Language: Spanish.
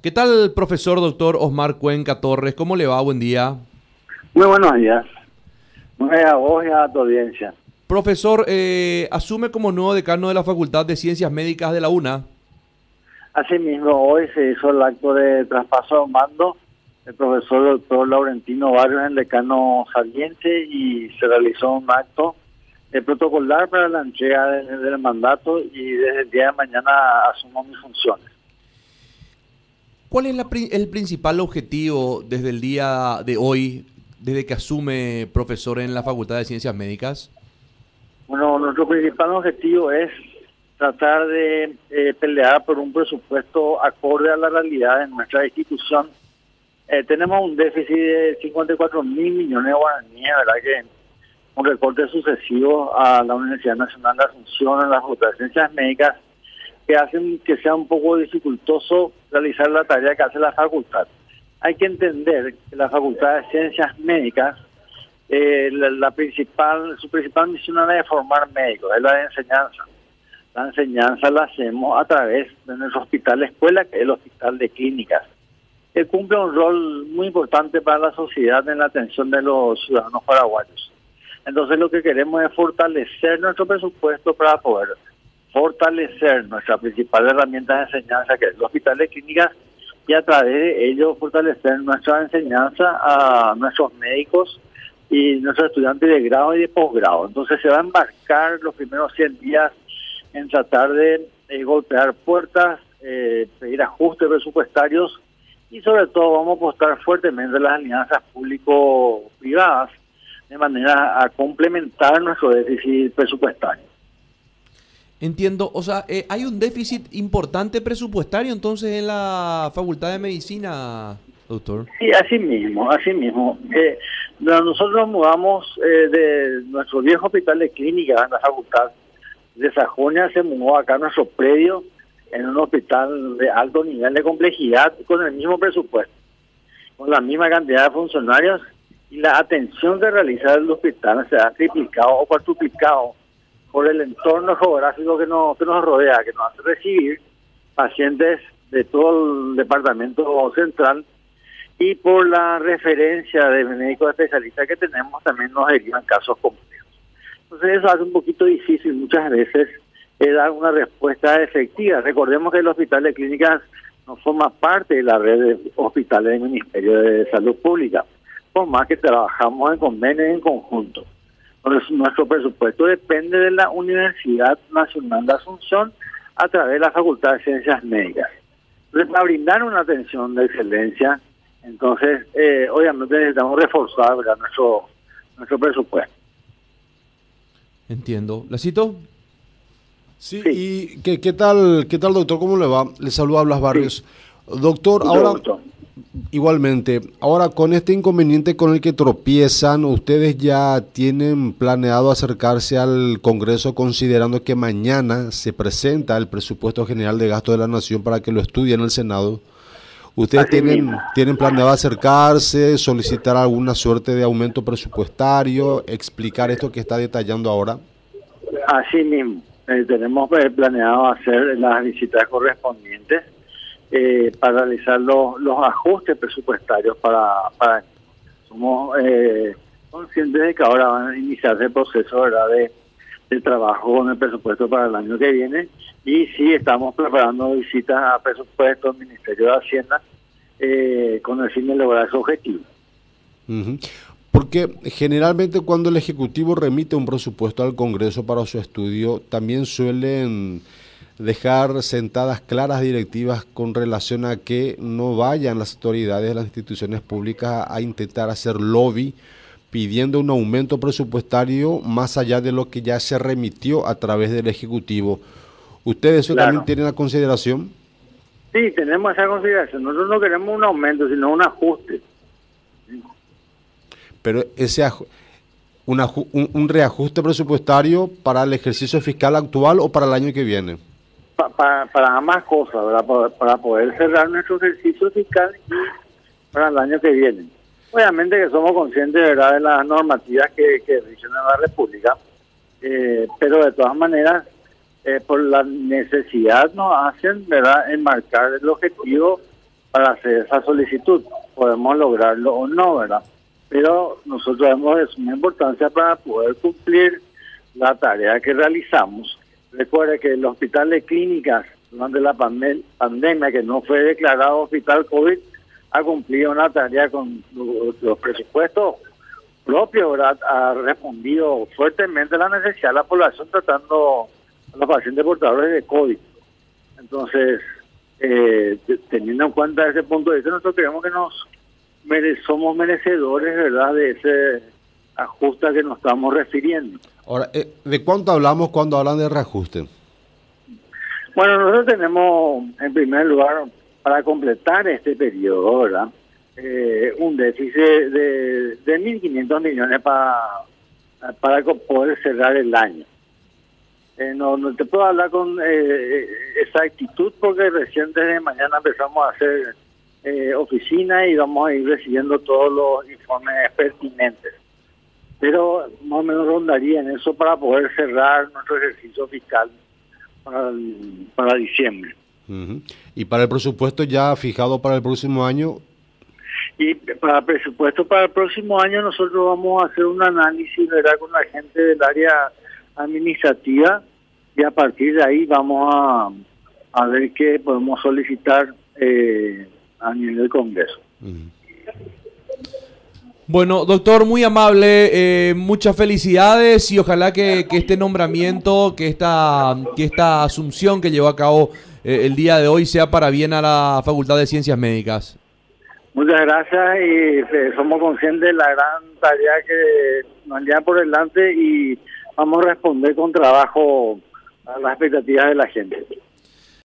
¿Qué tal, profesor doctor Osmar Cuenca Torres? ¿Cómo le va? Buen día. Muy buenos días. Muy a vos y a tu audiencia. Profesor, eh, asume como nuevo decano de la Facultad de Ciencias Médicas de la UNA. Asimismo, hoy se hizo el acto de traspaso de mando el profesor doctor Laurentino Barrios, el decano saliente, y se realizó un acto de protocolar para la entrega del mandato y desde el día de mañana asumo mis funciones. ¿Cuál es el principal objetivo desde el día de hoy, desde que asume profesor en la Facultad de Ciencias Médicas? Bueno, nuestro principal objetivo es tratar de eh, pelear por un presupuesto acorde a la realidad de nuestra institución. Eh, tenemos un déficit de 54 mil millones de guaraníes, ¿verdad? Que un recorte sucesivo a la Universidad Nacional de Asunción en la Facultad de Ciencias Médicas que hacen que sea un poco dificultoso realizar la tarea que hace la facultad. Hay que entender que la Facultad de Ciencias Médicas, eh, la, principal, su principal misión es formar médicos, es la de enseñanza. La enseñanza la hacemos a través de nuestro hospital de escuela, que es el hospital de clínicas, que cumple un rol muy importante para la sociedad en la atención de los ciudadanos paraguayos. Entonces lo que queremos es fortalecer nuestro presupuesto para poder fortalecer nuestra principal herramienta de enseñanza, que es el hospital de clínicas, y a través de ello fortalecer nuestra enseñanza a nuestros médicos y nuestros estudiantes de grado y de posgrado. Entonces se va a embarcar los primeros 100 días en tratar de golpear puertas, eh, pedir ajustes presupuestarios y sobre todo vamos a apostar fuertemente en las alianzas público-privadas de manera a complementar nuestro déficit presupuestario. Entiendo, o sea, eh, hay un déficit importante presupuestario entonces en la Facultad de Medicina, doctor. Sí, así mismo, así mismo. Eh, nosotros nos mudamos eh, de nuestro viejo hospital de clínica en facultad de Sajonia, se mudó acá a nuestro predio en un hospital de alto nivel de complejidad con el mismo presupuesto, con la misma cantidad de funcionarios y la atención que realiza el hospital se ha triplicado o cuartuplicado por el entorno geográfico que nos, que nos rodea, que nos hace recibir pacientes de todo el departamento central y por la referencia de médicos especialistas que tenemos también nos derivan casos complejos. Entonces eso hace un poquito difícil muchas veces eh, dar una respuesta efectiva. Recordemos que el Hospital de Clínicas no forma parte de la red de hospitales del Ministerio de Salud Pública, por más que trabajamos en convenio en conjunto nuestro presupuesto depende de la Universidad Nacional de Asunción a través de la Facultad de Ciencias Médicas. Entonces, para brindar una atención de excelencia, entonces, eh, obviamente necesitamos reforzar nuestro nuestro presupuesto. Entiendo. ¿La cito? Sí, y ¿qué, ¿qué, tal, qué tal, doctor? ¿Cómo le va? Le saluda Blas Barrios. Doctor, ahora... Igualmente, ahora con este inconveniente con el que tropiezan, ¿ustedes ya tienen planeado acercarse al Congreso considerando que mañana se presenta el presupuesto general de gasto de la Nación para que lo estudie en el Senado? ¿Ustedes tienen, tienen planeado acercarse, solicitar alguna suerte de aumento presupuestario, explicar esto que está detallando ahora? Así mismo, eh, tenemos eh, planeado hacer las visitas correspondientes eh, para realizar los, los ajustes presupuestarios para, para somos eh, conscientes de que ahora van a iniciarse el proceso ¿verdad? De, de trabajo con el presupuesto para el año que viene y sí estamos preparando visitas a presupuestos, Ministerio de Hacienda, eh, con el fin de lograr su objetivo. Porque generalmente cuando el Ejecutivo remite un presupuesto al Congreso para su estudio, también suelen dejar sentadas claras directivas con relación a que no vayan las autoridades de las instituciones públicas a intentar hacer lobby pidiendo un aumento presupuestario más allá de lo que ya se remitió a través del Ejecutivo. ¿Ustedes eso también tienen la consideración? Sí, tenemos esa consideración. Nosotros no queremos un aumento, sino un ajuste. Pero ese un, un reajuste presupuestario para el ejercicio fiscal actual o para el año que viene? Para, para ambas cosas, Para, poder cerrar nuestro ejercicio fiscal para el año que viene. Obviamente que somos conscientes ¿verdad? de las normativas que, que en la República, eh, pero de todas maneras, eh, por la necesidad nos hacen ¿verdad? enmarcar el objetivo para hacer esa solicitud. Podemos lograrlo o no, ¿verdad? Pero nosotros hemos de suma importancia para poder cumplir la tarea que realizamos. Recuerde que el hospital de clínicas durante la pandemia, que no fue declarado hospital COVID, ha cumplido una tarea con los, presupuestos propios, ha respondido fuertemente a la necesidad de la población tratando a los pacientes portadores de COVID. Entonces, eh, teniendo en cuenta ese punto de vista, nosotros creemos que nos somos merecedores, ¿verdad?, de ese ajuste a que nos estamos refiriendo. Ahora, eh, ¿de cuánto hablamos cuando hablan de reajuste? Bueno, nosotros tenemos, en primer lugar, para completar este periodo, ¿verdad? Eh, un déficit de, de 1.500 millones para, para poder cerrar el año. Eh, no, no te puedo hablar con eh, exactitud porque recién desde mañana empezamos a hacer eh, oficina y vamos a ir recibiendo todos los informes pertinentes. Pero más o menos rondaría en eso para poder cerrar nuestro ejercicio fiscal para, para diciembre. ¿Y para el presupuesto ya fijado para el próximo año? Y para el presupuesto para el próximo año nosotros vamos a hacer un análisis ¿verdad? con la gente del área administrativa y a partir de ahí vamos a, a ver qué podemos solicitar eh, a nivel del Congreso. Bueno, doctor, muy amable, eh, muchas felicidades y ojalá que, este nombramiento, que esta, que esta asunción que llevó a cabo eh, el día de hoy sea para bien a la Facultad de Ciencias Médicas. Muchas gracias y somos conscientes de la gran tarea que nos lleva por delante y vamos a responder con trabajo a las expectativas de la gente.